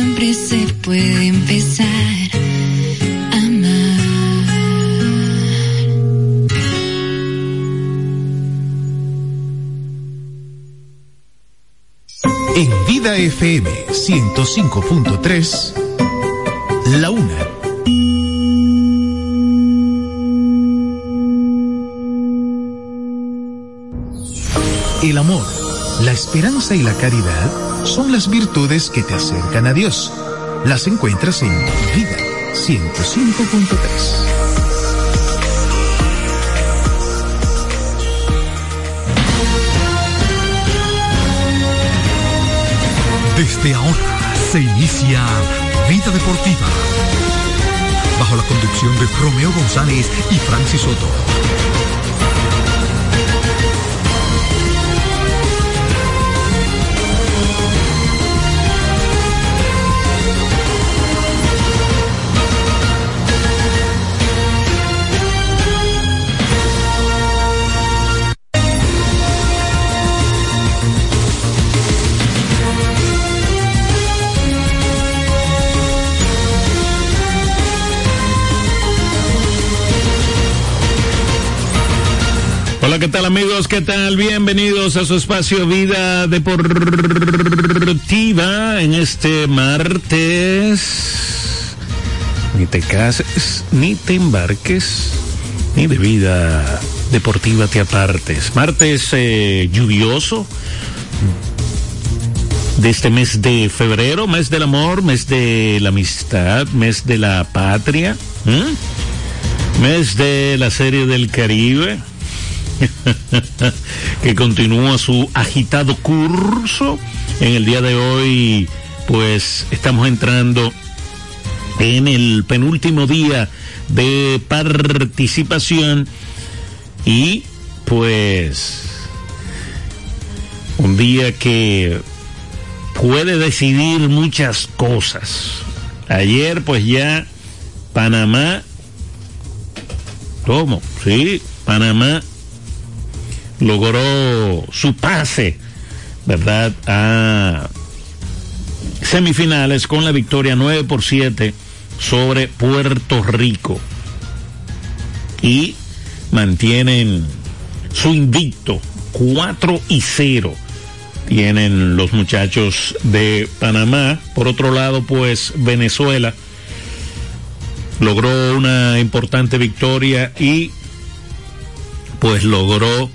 siempre se puede empezar amar. En Vida FM 105.3, La Una. Esperanza y la caridad son las virtudes que te acercan a Dios. Las encuentras en Vida 105.3. Desde ahora se inicia Vida Deportiva. Bajo la conducción de Romeo González y Francis Soto. ¿Qué tal amigos? ¿Qué tal? Bienvenidos a su espacio Vida Deportiva en este martes. Ni te cases, ni te embarques, ni de vida deportiva te apartes. Martes eh, lluvioso de este mes de febrero, mes del amor, mes de la amistad, mes de la patria, mes de la serie del Caribe que continúa su agitado curso. En el día de hoy, pues estamos entrando en el penúltimo día de participación y pues un día que puede decidir muchas cosas. Ayer pues ya Panamá, ¿cómo? Sí, Panamá logró su pase, ¿verdad? A semifinales con la victoria 9 por 7 sobre Puerto Rico. Y mantienen su invicto 4 y 0. Tienen los muchachos de Panamá. Por otro lado, pues Venezuela logró una importante victoria y pues logró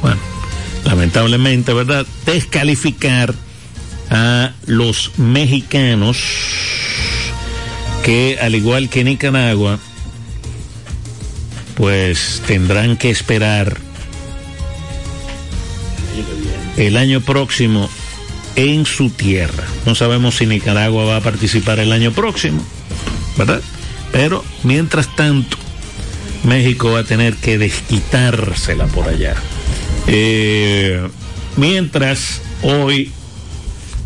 bueno, lamentablemente, ¿verdad? Descalificar a los mexicanos que, al igual que Nicaragua, pues tendrán que esperar el año próximo en su tierra. No sabemos si Nicaragua va a participar el año próximo, ¿verdad? Pero mientras tanto, México va a tener que desquitársela por allá. Eh, mientras hoy,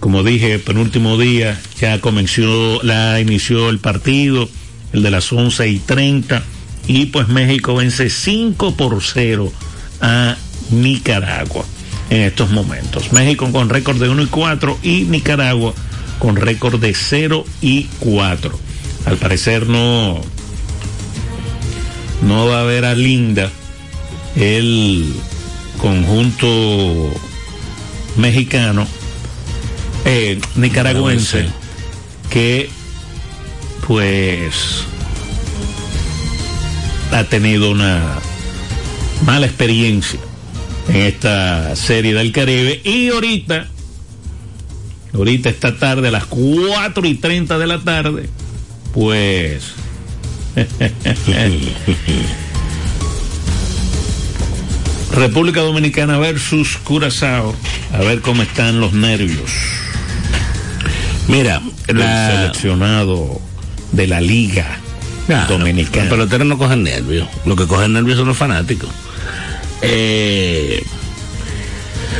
como dije, penúltimo día, ya comenzó, la inició el partido, el de las 11 y 30, y pues México vence 5 por 0 a Nicaragua en estos momentos. México con récord de 1 y 4 y Nicaragua con récord de 0 y 4. Al parecer no no va a ver a Linda el conjunto mexicano, eh, nicaragüense, que pues ha tenido una mala experiencia en esta serie del Caribe. Y ahorita, ahorita esta tarde a las 4 y 30 de la tarde, pues República Dominicana versus Curazao. A ver cómo están los nervios. Mira, el seleccionado de la Liga Dominicana. Los peloteros no cogen nervios. Lo que cogen nervios son los fanáticos. Eh,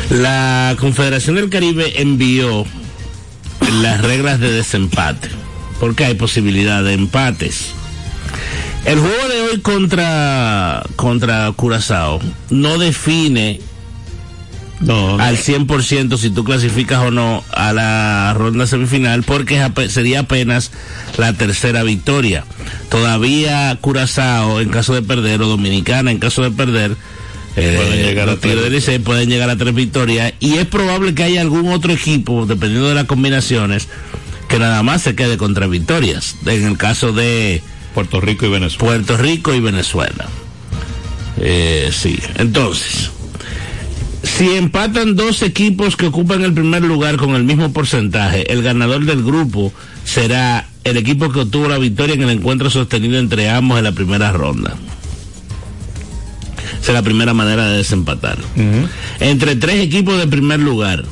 la Confederación del Caribe envió las reglas de desempate. Porque hay posibilidad de empates. El juego de hoy contra, contra Curazao no define No, no. al 100% si tú clasificas o no a la ronda semifinal porque sería apenas la tercera victoria. Todavía Curazao en caso de perder o Dominicana en caso de perder eh, Pueden llegar a tres pueden llegar a tres victorias y es probable que haya algún otro equipo dependiendo de las combinaciones que nada más se quede con tres victorias en el caso de Puerto Rico y Venezuela. Puerto Rico y Venezuela. Eh, sí, entonces, si empatan dos equipos que ocupan el primer lugar con el mismo porcentaje, el ganador del grupo será el equipo que obtuvo la victoria en el encuentro sostenido entre ambos en la primera ronda. Esa es la primera manera de desempatar. Entre tres equipos de primer lugar,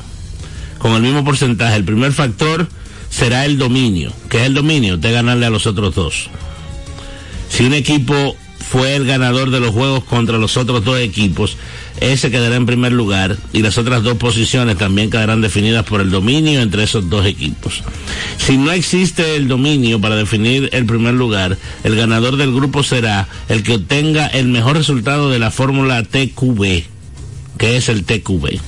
con el mismo porcentaje, el primer factor será el dominio. que es el dominio? De ganarle a los otros dos. Si un equipo fue el ganador de los juegos contra los otros dos equipos, ese quedará en primer lugar y las otras dos posiciones también quedarán definidas por el dominio entre esos dos equipos. Si no existe el dominio para definir el primer lugar, el ganador del grupo será el que obtenga el mejor resultado de la fórmula TQB, que es el TQB.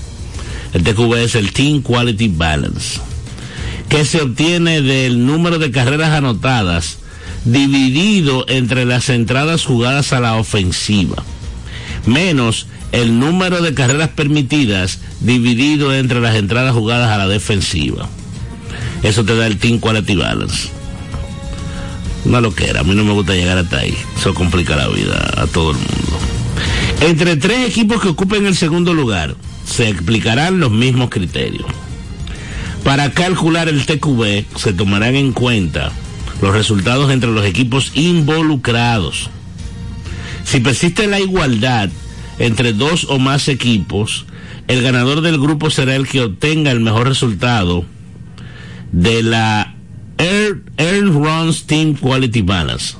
El TQB es el Team Quality Balance, que se obtiene del número de carreras anotadas dividido entre las entradas jugadas a la ofensiva, menos el número de carreras permitidas dividido entre las entradas jugadas a la defensiva. Eso te da el Team Quality Balance. Una loquera, a mí no me gusta llegar hasta ahí. Eso complica la vida a todo el mundo. Entre tres equipos que ocupen el segundo lugar, se explicarán los mismos criterios. Para calcular el TQB se tomarán en cuenta los resultados entre los equipos involucrados. Si persiste la igualdad entre dos o más equipos, el ganador del grupo será el que obtenga el mejor resultado de la Earn, Runs Team Quality Balance,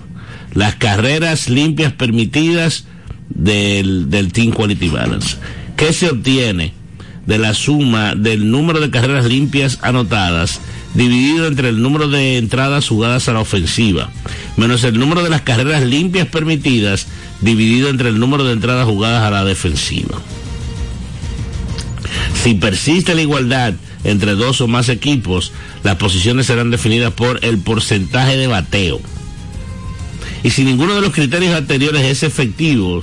las carreras limpias permitidas del, del Team Quality Balance, que se obtiene de la suma del número de carreras limpias anotadas dividido entre el número de entradas jugadas a la ofensiva, menos el número de las carreras limpias permitidas dividido entre el número de entradas jugadas a la defensiva. Si persiste la igualdad entre dos o más equipos, las posiciones serán definidas por el porcentaje de bateo. Y si ninguno de los criterios anteriores es efectivo,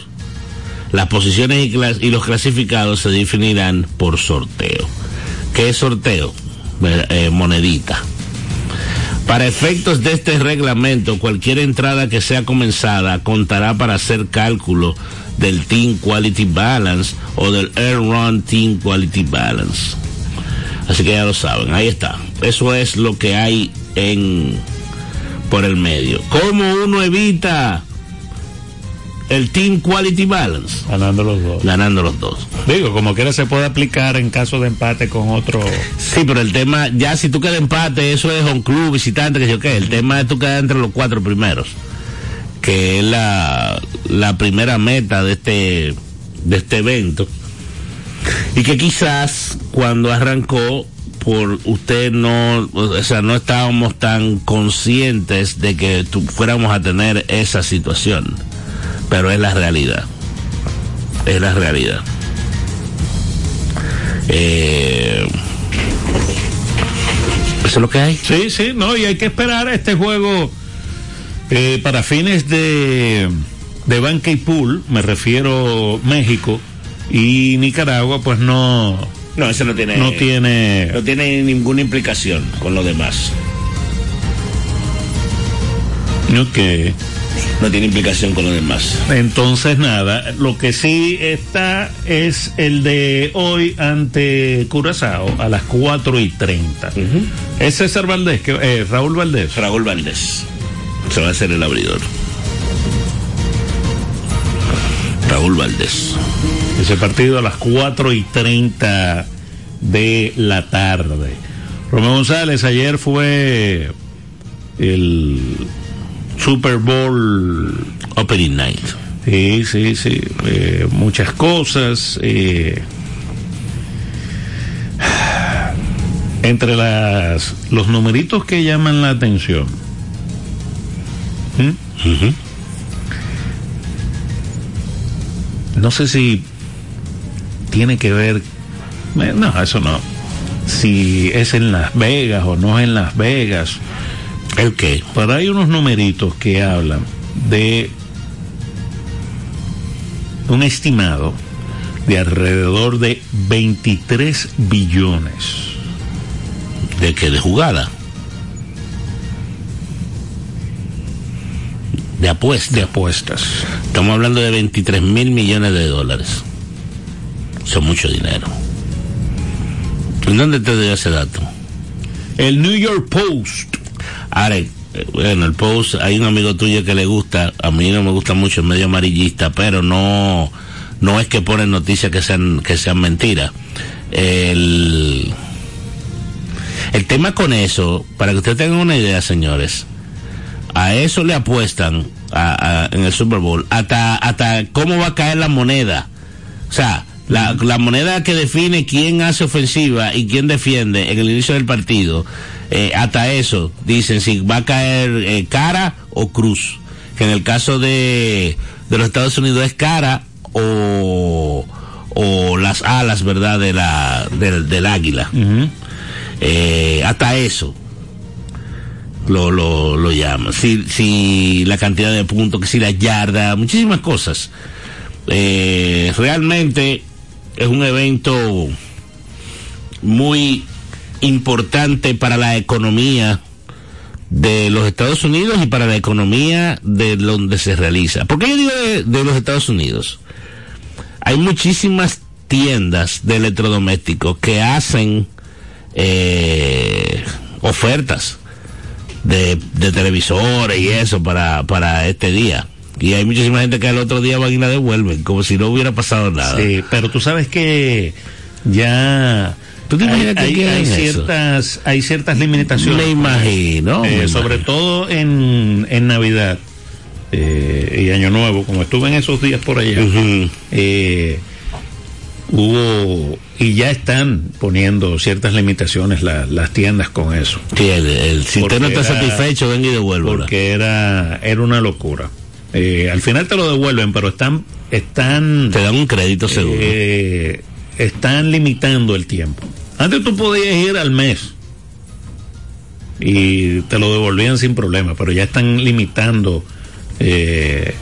las posiciones y, y los clasificados se definirán por sorteo. ¿Qué es sorteo? Eh, monedita. Para efectos de este reglamento, cualquier entrada que sea comenzada contará para hacer cálculo del Team Quality Balance o del Air Run Team Quality Balance. Así que ya lo saben, ahí está. Eso es lo que hay en por el medio. ¿Cómo uno evita el Team Quality Balance? Ganando los dos. Ganando los dos. Digo, como quiera se puede aplicar en caso de empate con otro. Sí, pero el tema, ya si tú quedas empate, eso es un club, visitante, que yo qué. El tema es tú quedar entre los cuatro primeros, que es la, la primera meta de este, de este evento. Y que quizás cuando arrancó, por usted no, o sea, no estábamos tan conscientes de que tu- fuéramos a tener esa situación. Pero es la realidad. Es la realidad. Eh, eso es lo que hay. Sí, sí, no, y hay que esperar a este juego eh, para fines de, de banca y pool, me refiero México y Nicaragua, pues no, No, eso no tiene. no tiene. no tiene ninguna implicación con lo demás. Ok. No tiene implicación con lo demás. Entonces, nada, lo que sí está es el de hoy ante Curazao a las 4 y 30. Es César Valdés, que, eh, Raúl Valdés. Raúl Valdés. Se va a hacer el abridor. Raúl Valdés. Ese partido a las 4 y 30 de la tarde. Romeo González, ayer fue el Super Bowl. Opening Night. Sí, sí, sí. eh, muchas cosas. eh, entre las los numeritos que llaman la atención. ¿Mm? No sé si tiene que ver Eh, No, eso no. Si es en Las Vegas o no es en Las Vegas. ¿El qué? Pero hay unos numeritos que hablan de un estimado de alrededor de 23 billones ¿De qué? ¿De jugada? De apuesta. de apuestas. Estamos hablando de 23 mil millones de dólares. Son mucho dinero. ¿En dónde te dio ese dato? El New York Post. Ahora, eh, bueno, el post, hay un amigo tuyo que le gusta, a mí no me gusta mucho, es medio amarillista, pero no, no es que ponen noticias que sean, que sean mentiras. El, el tema con eso, para que ustedes tengan una idea, señores, a eso le apuestan en el Super Bowl, hasta, hasta cómo va a caer la moneda. O sea, la, la moneda que define quién hace ofensiva y quién defiende en el inicio del partido, eh, hasta eso, dicen si va a caer eh, cara o cruz. Que en el caso de, de los Estados Unidos es cara o, o las alas, ¿verdad?, de la, del, del águila. Eh, hasta eso lo, lo, lo llaman. Si, si la cantidad de puntos, que si la yarda, muchísimas cosas. Eh, realmente es un evento muy importante para la economía de los Estados Unidos y para la economía de donde se realiza. ¿Por qué yo digo de, los Estados Unidos? Hay muchísimas tiendas de electrodomésticos que hacen eh, ofertas de, de televisores y eso para, para este día. Y hay muchísima gente que al otro día van y la devuelven, como si no hubiera pasado nada. Sí, pero tú sabes que ya ¿Tú te hay, imaginas que hay- quieran hay eso? ciertas hay ciertas limitaciones. Me imagino. Eh, me sobre imagino. todo en, en Navidad eh, y Año Nuevo, como estuve en esos días por allá, eh, hubo y ya están poniendo ciertas limitaciones la- las tiendas con eso, Sí, el- el- si usted no está satisfecho, venga y devuélvela. porque era era una locura. Eh, al final te lo devuelven, pero están están Te dan un crédito seguro. eh, están limitando el tiempo. Antes tú podías ir al mes y te lo devolvían sin problema, pero ya están limitando eh,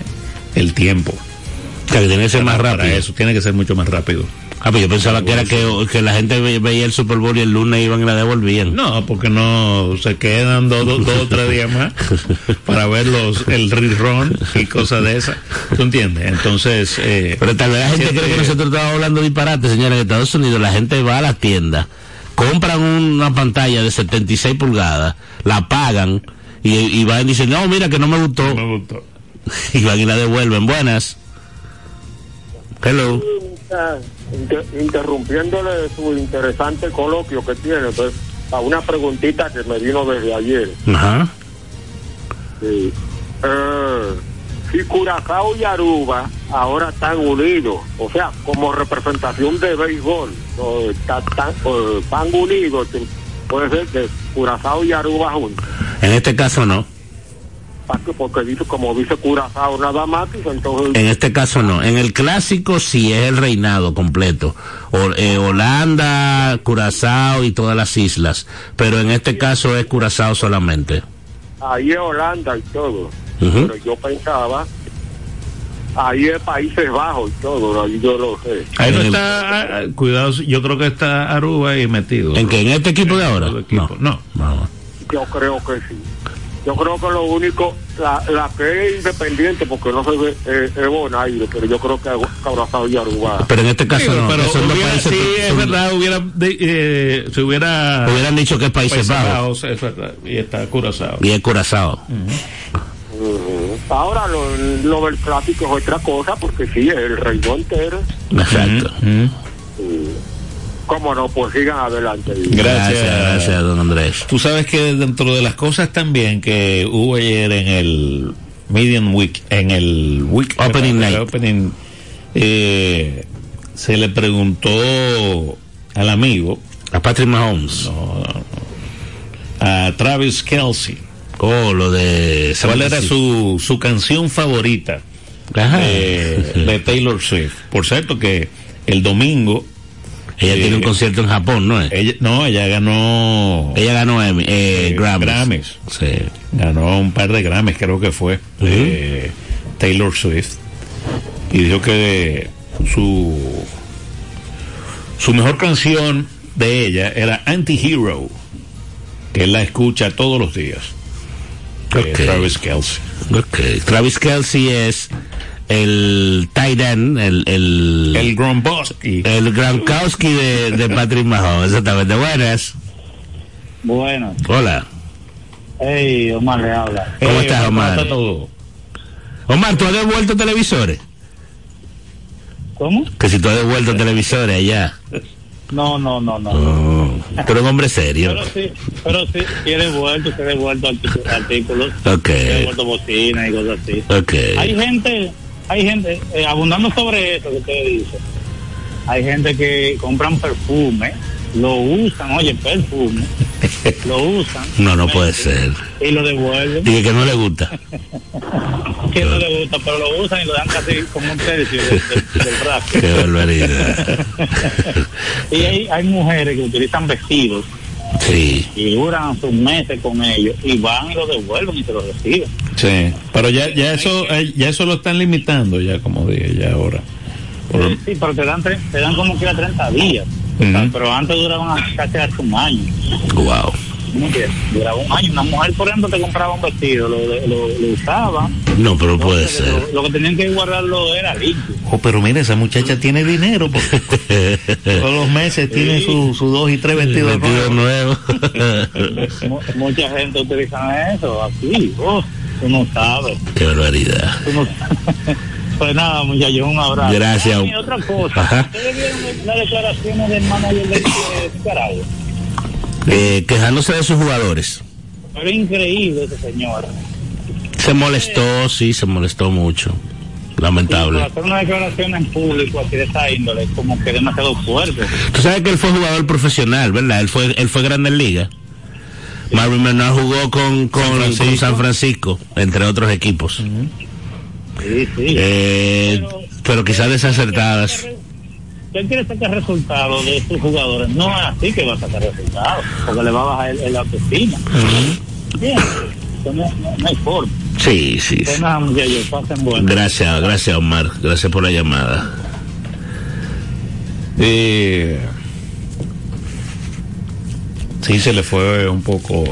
el tiempo. o sea, que tiene que ser más rápido. Para eso tiene que ser mucho más rápido. Ah, pues yo pensaba que era que, que la gente ve- veía el Super Bowl y el lunes iban y la devolvían. No, porque no se quedan dos, dos, dos o tres días más para ver los, el rerun y cosas de esas. ¿Tú entiendes? Entonces, eh, Pero tal vez la gente cree que nosotros estamos hablando disparate, señores. En Estados Unidos la gente va a las tiendas, compran una pantalla de 76 pulgadas, la pagan y, y van y dicen, no, mira que no me gustó. me gustó. Y van y la devuelven. Buenas. Hello. Inter- interrumpiéndole su interesante coloquio que tiene, pues, a una preguntita que me vino desde ayer. Ajá. Sí. Eh, si Curazao y Aruba ahora están unidos, o sea, como representación de béisbol, están, o van unidos, puede ser que Curazao y Aruba juntos. En este caso no. Porque- dice, como dice Curazao nada más, entonces En este caso no. En el clásico sí es el reinado completo. O- eh, Holanda, Curazao y todas las islas. Pero en este caso es Curazao solamente. ahí es Holanda y todo. Ujú. Pero yo pensaba, ahí es Países Bajos y todo, ahí yo lo sé. Ahí no está, ah, ah, cuidado, yo creo que está Aruba ahí metido. ¿En que ¿En este equipo de ahora? equipo, no. no. Yo creo que sí. Yo creo que lo único, la, la que es independiente, porque no se ve, eh, es Bonaire, pero yo creo que Curazao y Aruba. Pero en este caso Sí, no. pero hubiera- sí, es son- verdad, hubiera, de- eh, se hubiera... Hubieran dicho que es Países Bajos. Es verdad, y está Curazao. Y es Curazao. Ahora lo, lo del clásico es otra cosa, porque sí, es el reino entero. Exacto. Cómo no, pues sigan adelante. Gracias. Gracias, gracias, don Andrés. Tú sabes que dentro de las cosas también que hubo ayer en el Medium Week, en el Week Opening night. opening, eh, se le preguntó al amigo, A Patrick Mahomes. a Travis Kelsey, Oh, lo de... cuál era su, su canción favorita Ajá. eh, de Taylor Swift. Por cierto que el domingo Ella Sí. tiene un concierto en Japón, ¿no es? Ella, no, ella ganó. Ella ganó eh, Eh, Grammys. Grammys. Sí. ganó un par de Grammys, creo que fue. eh, Taylor Swift. Y dijo que su. Su mejor canción de ella era Anti-Hero. Que él la escucha todos los días. de Ok. Travis Kelsey. Travis Kelsey es el end, el, el, El Gronkowski. el Gronkowski de, de Patrick Mahomes. Exactamente. Buenas. Bueno, Hola. hey, Omar le habla. ¿Cómo estás, ¿cómo Omar? está todo? Omar, ¿tú has devuelto televisores? ¿Cómo? Que si tú has devuelto televisores allá. No, no, no, no. Oh, tú eres un hombre serio. Pero sí, pero sí, sí he devuelto, sí he devuelto artículos, Ok. he devuelto bocinas y cosas así. Ok. Hay gente, hay gente, eh, abundando sobre eso que usted dice, hay gente que compran perfume, lo usan, oye, perfume, lo usan. No, no puede ser. Y lo devuelven, Dije que no le gusta. que no le gusta, pero lo usan y lo dan casi como un precio del, del, del rap. Qué barbaridad. y hay, hay mujeres que utilizan vestidos Sí. y duran sus meses con ellos y van y lo devuelven y se lo reciben. Sí. Pero ya, ya, eso, eh, ya eso lo están limitando, ya como dije, ya ahora. Por- Sí, pero te dan, tre- te dan como que a 30 días. O sea, Ujú. pero antes duraban casi hasta un año. Wow. Duraba un año. Una mujer, por ejemplo, te compraba un vestido, lo, lo, lo usaba. No, pero puede Entonces, ser. Lo, lo que tenían que guardarlo era limpio. Oh, pero mira, esa muchacha tiene dinero. Porque todos los meses tiene su, su dos y tres vestidos Vestido nuevos. nuevo. Mu- Mucha gente utiliza eso así. Oh, tú no sabes. Qué barbaridad. Tú no Pues nada, muchachos, un abrazo. Gracias. Ah, y otra cosa. Ajá. ¿Ustedes vieron las declaraciones del manager de, Nicaragua? Eh, quejándose de sus jugadores. Pero increíble ese señor. Se molestó, sí, se molestó mucho. Lamentable. hacer una declaración en público así de esa índole como que demasiado fuerte. Tú sabes que él fue jugador profesional, ¿verdad? Él fue, él fue Grandes Ligas. Marvin Menor jugó con, con, San Francisco. con San Francisco, entre otros equipos. Sí, sí. Eh, pero quizás desacertadas. Él quiere sacar resultados de sus jugadores. No es así que va a sacar resultados, porque le va a bajar el, el autoestima. Bien, no, no, no hay forma. Sí, sí. Sí. Gracias, gracias Omar. Gracias por la llamada. Eh, sí, se le fue un poco.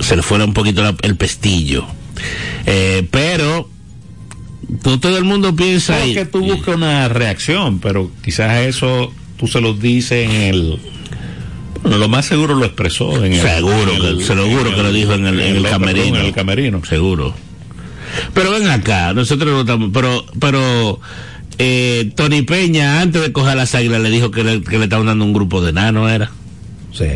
Se le fuera un poquito la- el pestillo. Eh, pero todo, todo el mundo piensa... Y- que tú buscas una reacción, pero quizás eso tú se lo dices en el. Bueno, lo más seguro lo expresó en el. Seguro en que, el- seguro en que lo dijo en el, en el perdón, camerino. En el camerino. Seguro. Pero ven acá, nosotros no estamos, pero, pero, eh, Tony Peña, antes de coger las águilas, le dijo que le, que le estaban dando un grupo de enanos, ¿era? Sí.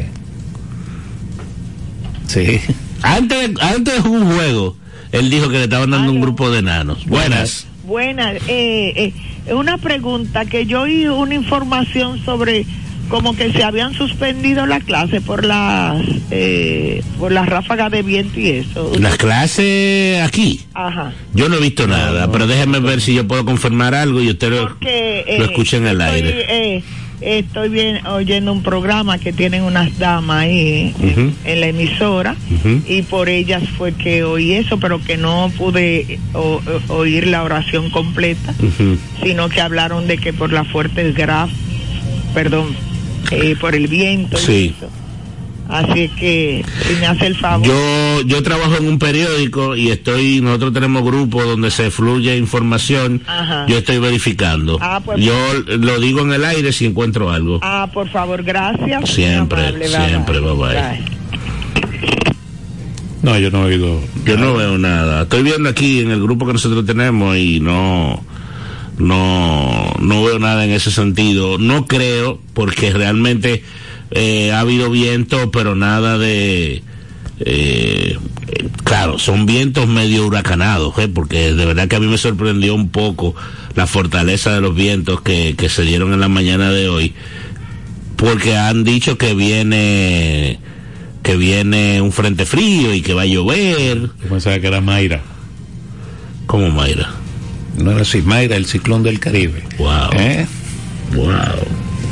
Sí. Antes de, antes de un juego, él dijo que le estaban dando un grupo de enanos. Buenas. Buena, eh, eh, una pregunta que yo oí una información sobre como que se habían suspendido la clase por las eh, por las ráfagas de viento y eso. Las clases aquí. Ajá. Yo no he visto nada, pero déjeme ver si yo puedo confirmar algo y usted lo, Porque eh, lo escucha en el estoy, aire. Estoy bien oyendo un programa que tienen unas damas ahí en- la emisora y por ellas fue que oí eso, pero que no pude o- o- oír la oración completa. Sino que hablaron de que por las fuertes graf, perdón, eh, por el viento. y Sí. eso. Así que, si me hace el favor. Yo, yo trabajo en un periódico y estoy, nosotros tenemos grupos donde se fluye información. Ajá. Yo estoy verificando. Ah, pues- yo lo digo en el aire si encuentro algo. Ah, por favor, gracias. Siempre, amable, bye, siempre, bye, bye. No, yo no he oído. Yo no veo nada. Estoy viendo aquí en el grupo que nosotros tenemos y no, no, no veo nada en ese sentido. No creo porque realmente eh, ha habido viento, pero nada de, eh, eh, claro, son vientos medio huracanados, ¿eh? porque de verdad que a mí me sorprendió un poco la fortaleza de los vientos que, que se dieron en la mañana de hoy, porque han dicho que viene que viene un frente frío y que va a llover. Yo pensaba que era Mayra. como Mayra? No era así, Mayra, el ciclón del Caribe. Wow. ¿Eh? Wow.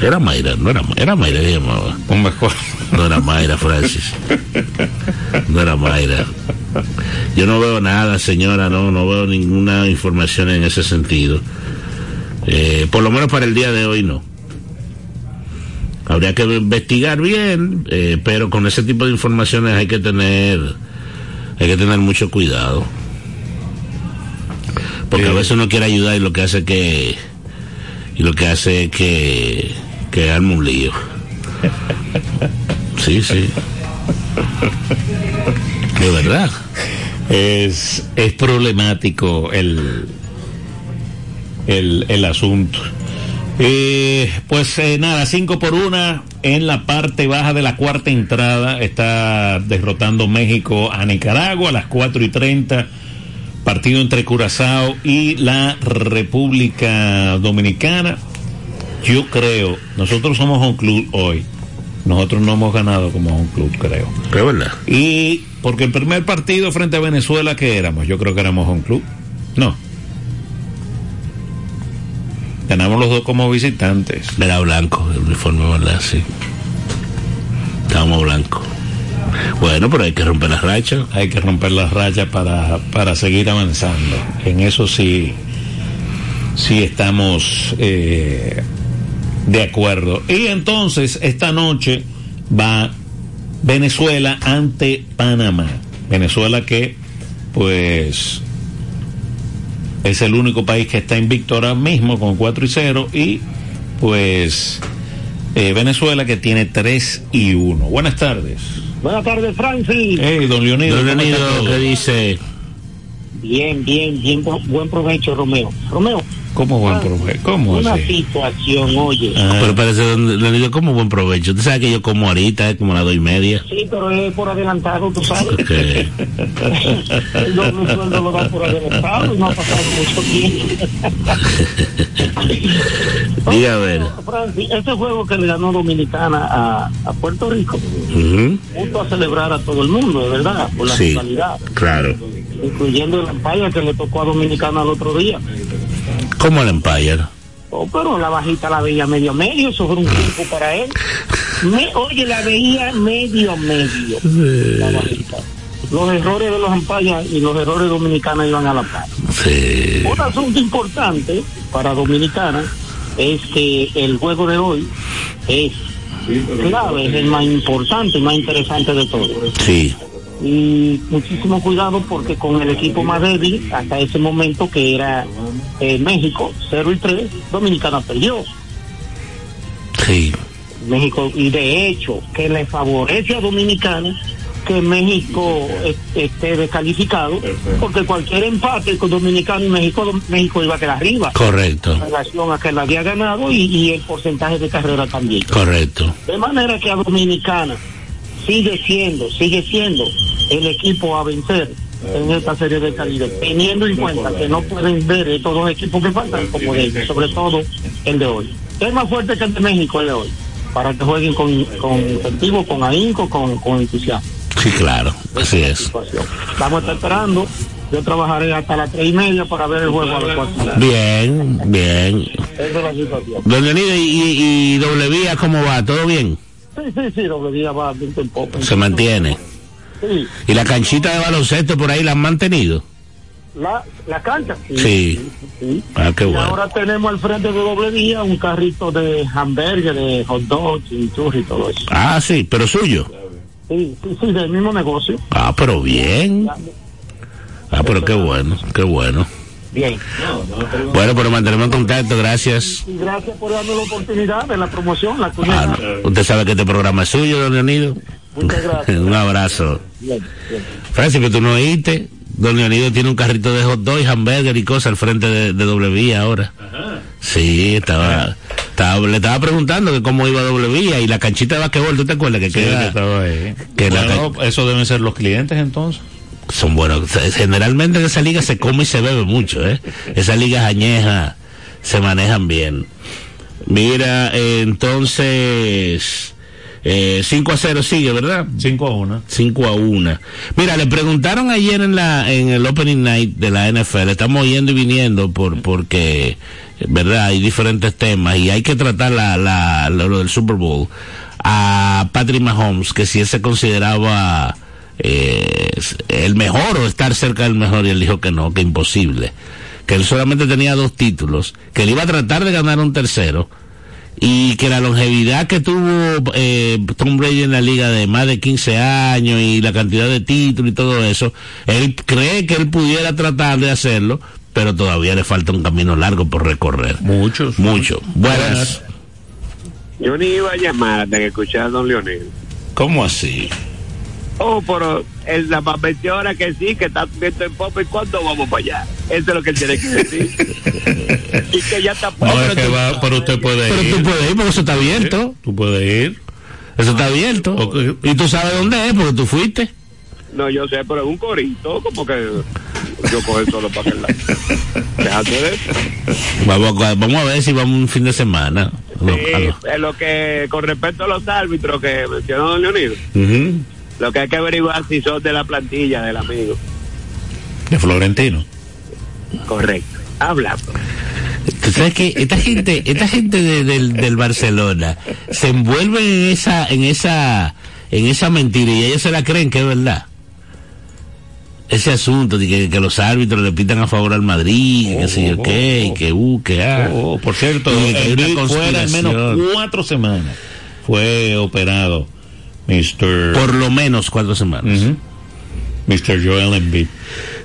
Era Mayra, no era, era Mayra que llamaba. Un mejor. No era Mayra, Francis. No era Mayra. Yo no veo nada, señora, no, no veo ninguna información en ese sentido. Eh, por lo menos para el día de hoy no. Habría que investigar bien, eh, pero con ese tipo de informaciones hay que tener, hay que tener mucho cuidado. Porque a veces uno quiere ayudar y lo que hace que, y lo que hace que, que arma un lío. Sí, sí. De verdad. Es, es problemático el, el, el asunto. Eh, pues eh, nada, 5 por 1 en la parte baja de la cuarta entrada. Está derrotando México a Nicaragua a las 4 y 30. Partido entre Curazao y la República Dominicana. Yo creo, nosotros somos un club hoy. Nosotros no hemos ganado como un club, creo. Es verdad. Y porque el primer partido frente a Venezuela, ¿qué éramos? Yo creo que éramos un club. No. Ganamos los dos como visitantes. Era blanco el uniforme, ¿verdad? Sí. Estábamos blancos. Bueno, pero hay que romper las rachas. Hay que romper las rachas para, para seguir avanzando. En eso sí, sí estamos eh, de acuerdo. Y entonces, esta noche va Venezuela ante Panamá. Venezuela que, pues, es el único país que está invicto ahora mismo con 4 y 0 y pues eh, Venezuela que tiene 3 y 1. Buenas tardes. Buenas tardes, Francis. Hey, don Leonido. Don ¿cómo está Leonido? ¿qué dice? Bien, bien, bien, bu- buen provecho, Romeo. Romeo, ¿Cómo buen provecho? ¿Cómo una así? situación, oye. Ah, Pero parece, Leonido, como buen provecho. Usted sabe que yo como ahorita, es como las dos y media. Sí, pero es por adelantado, tú sabes. Ok. El doble sueldo lo da por adelantado y no ha pasado mucho tiempo. Diga a ver. Francis, ese juego que le ganó Dominicana a, a Puerto Rico, Ujú. justo a celebrar a todo el mundo, de verdad, por la Sí, rivalidad, claro. incluyendo el Empire que le tocó a Dominicana el otro día. Como el Empire. Oh, pero la bajita la veía medio medio, eso fue un tiempo para él. Me- oye, la veía medio medio. La bajita. Los errores de los empayas y los errores dominicanos iban a la par. Sí. Un asunto importante para Dominicana es que el juego de hoy es clave, es el más importante, el más interesante de todos. Sí. Y muchísimo cuidado porque con el equipo más débil hasta ese momento que era eh, México 0 y 3, Dominicana perdió. Sí. México y de hecho que le favorece a Dominicana que México est- esté descalificado porque cualquier empate con Dominicana y México México iba a quedar arriba Correcto. en relación a que la había ganado y, y el porcentaje de carrera también Correcto. de manera que a Dominicana sigue siendo sigue siendo el equipo a vencer en esta serie de calidad teniendo en cuenta que no pueden ver estos dos equipos que faltan como de sobre todo el de hoy es más fuerte que el de México el de hoy para que jueguen con, con incentivo, con ahínco, con, con entusiasmo. Sí, claro. Así es. Vamos a estar esperando. Yo trabajaré hasta las tres y media para ver el juego a las cuatro. Bien, bien. Esa es la situación. Don Leonido, ¿y, y, y doble vía cómo va? ¿Todo bien? Sí, sí, sí, doble día va poco. Se mantiene. Sí, ¿Y la canchita de baloncesto por ahí la han mantenido? la, la cancha. Sí. sí. Ah, qué y bueno. ahora tenemos al frente de doble día un carrito de hamburgues, de hot dogs y churros y todo eso. Ah, sí, pero suyo. Sí, sí, sí, del mismo negocio. Ah, pero bien. Ah, pero qué bueno, qué bueno. Bien. Bueno, pero mantenemos en contacto, gracias. Y gracias por darme la oportunidad de la promoción, la Ah. Usted sabe que este programa es suyo, don Leonido. Muchas gracias. Un abrazo. Bien, bien. Francis, pero tú no oíste. Don Leonido tiene un carrito de hot dog hamburger y cosas al frente de, de doble vía ahora. Sí, estaba, estaba- le estaba preguntando que cómo iba doble vía y la canchita de basquetbol, ¿tú te acuerdas que Sí, queda? que estaba ahí. que la Bueno, eso deben ser los clientes entonces. Son buenos. Generalmente en esa liga se come y se bebe mucho, ¿eh? Esas ligas añejas se manejan bien. Mira, eh, entonces, eh, 5 a 0 sigue, ¿verdad? 5 a 1. 5 a 1. Mira, le preguntaron ayer en la en el opening night de la NFL, estamos yendo y viniendo por porque ¿verdad? Hay diferentes temas y hay que tratar la, la, lo del Super Bowl a Patrick Mahomes, que si él se consideraba eh, el mejor o estar cerca del mejor y él dijo que no, que imposible, que él solamente tenía dos títulos, que él iba a tratar de ganar un tercero y que la longevidad que tuvo eh, Tom Brady en la liga de más de 15 años y la cantidad de títulos y todo eso, él cree que él pudiera tratar de hacerlo, pero todavía le falta un camino largo por recorrer. Muchos. Mucho. Buenas. Yo ni iba a llamar hasta que escuchara a don Leonel. ¿Cómo así? Oh, pero él la más menciona que sí, que está viendo en pop y cuándo vamos para allá. Eso es lo que él tiene que decir. y que ya está No, es que va, pero usted puede Pero ir. tú puedes ir porque eso está abierto. Tú puedes ir. Eso está abierto. Y tú sabes dónde es porque tú fuiste. No, yo sé, pero es un corito, como que yo cojo solo para aquel lado. Déjate de eso. Vamos, a- vamos a ver si vamos un fin de semana. Sí, lo- lo que, con respecto a los árbitros que mencionó don Leonido. Lo que hay que averiguar si son de la plantilla del amigo. De Florentino. Correcto. Habla. Tú sabes que esta gente, esta gente de- del, del Barcelona se envuelven en esa, en esa, en esa mentira y ellos se la creen que es verdad. Ese asunto de que, que los árbitros le pitan a favor al Madrid, que Oh, sé yo oh, qué, y oh. que uh, que ah. Oh, oh, por cierto, el fuera al menos cuatro semanas. Fue operado Mr. Por lo menos cuatro semanas. Mr. Joel Embiid.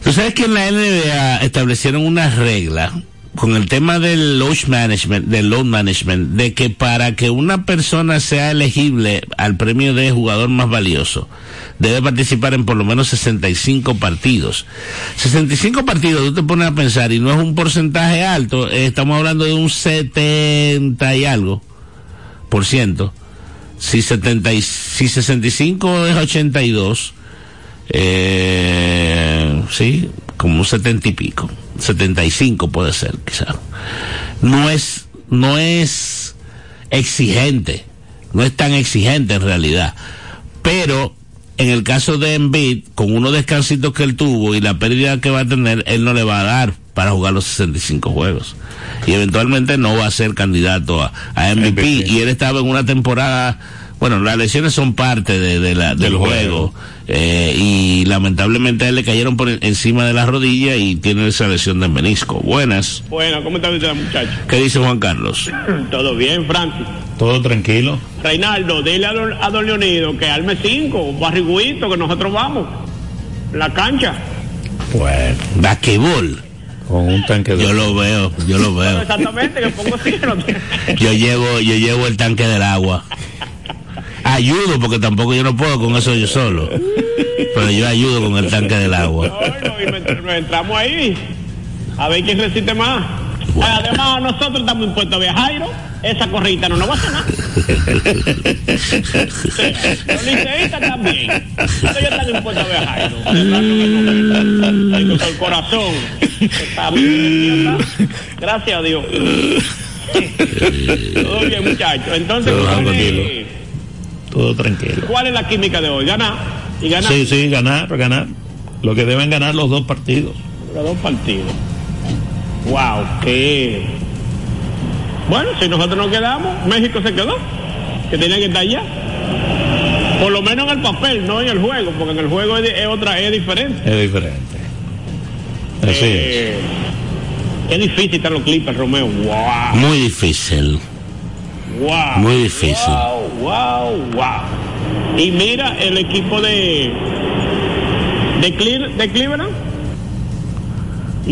Tú sabes que en la NBA establecieron una regla con el tema del load management, del load management, de que para que una persona sea elegible al premio de jugador más valioso, debe participar en por lo menos 65 partidos. 65 partidos, tú te pones a pensar, y no es un porcentaje alto, eh, estamos hablando de un 70 y algo por ciento. Si 70 y- si 65 es 82, eh, sí, como un setenta y pico, 75 puede ser, quizá. No es, no es exigente, no es tan exigente en realidad, pero en el caso de Embiid, con unos descansitos que él tuvo y la pérdida que va a tener, él no le va a dar para jugar los 65 juegos. Y eventualmente no va a ser candidato a, a MVP. MVP. Y él estaba en una temporada, bueno, las lesiones son parte de, de la, del, Del juego. juego. eh, y lamentablemente a él le cayeron por en- encima de la rodilla y tiene esa lesión de menisco. Buenas. Bueno, ¿cómo está usted, muchacho? ¿Qué dice Juan Carlos? Todo bien, Francis. Todo tranquilo. Reinaldo, dile a don, a don Leonido que arme cinco, barriguito, que nosotros vamos. La cancha. Bueno, Basquetbol. Con un tanque de. Yo lo veo, yo lo veo. Exactamente, que pongo cero. Yo llevo, yo llevo el tanque del agua. Ayudo porque tampoco yo no puedo con eso yo solo. Pero yo ayudo con el tanque del agua. Bueno, y nos entramos ahí. A ver quién resiste más. Bueno. Además, nosotros estamos impuestos a viajar, Esa corrida no nos va a hacer nada. Los liceístas también. Ellos están impuestos a. El corazón está bien. Gracias a Dios. Todo bien, muchachos. Entonces, Todo ¿cuál tranquilo. es, Todo tranquilo. cuál es la química de hoy? ¿Ganar? ¿Y ganar? Sí, sí, ganar, ganar. Lo que deben ganar los dos partidos. Los dos partidos. Wow, qué. Bueno, si nosotros nos quedamos, México se quedó. Que tenía que estar allá. Por lo menos en el papel, no en el juego, porque en el juego es, es otra, es diferente. Es diferente. Así es. Eh, Qué difícil están los Clippers, Romeo. Wow, Muy difícil. wow. Muy difícil. Wow, wow, wow. Y mira el equipo de de, Cle- de Cleveland.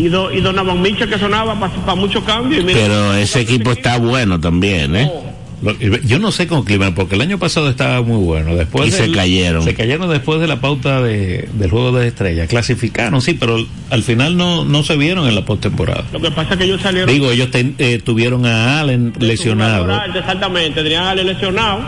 Y, do, y Donovan Mitchell que sonaba para muchos cambios. y mira- Pero ese equipo está bueno también, ¿eh? Lo- Yo no sé con Cleveland, porque el año pasado estaba muy bueno. Después Y se del- cayeron. Se cayeron después de la pauta de, del juego de estrellas. Clasificaron, sí, pero al final no, no se vieron en la postemporada. Lo que pasa es que ellos salieron. Digo, ellos ten- eh, tuvieron a Allen lesionado. Exactamente, tenían a Ale lesionado.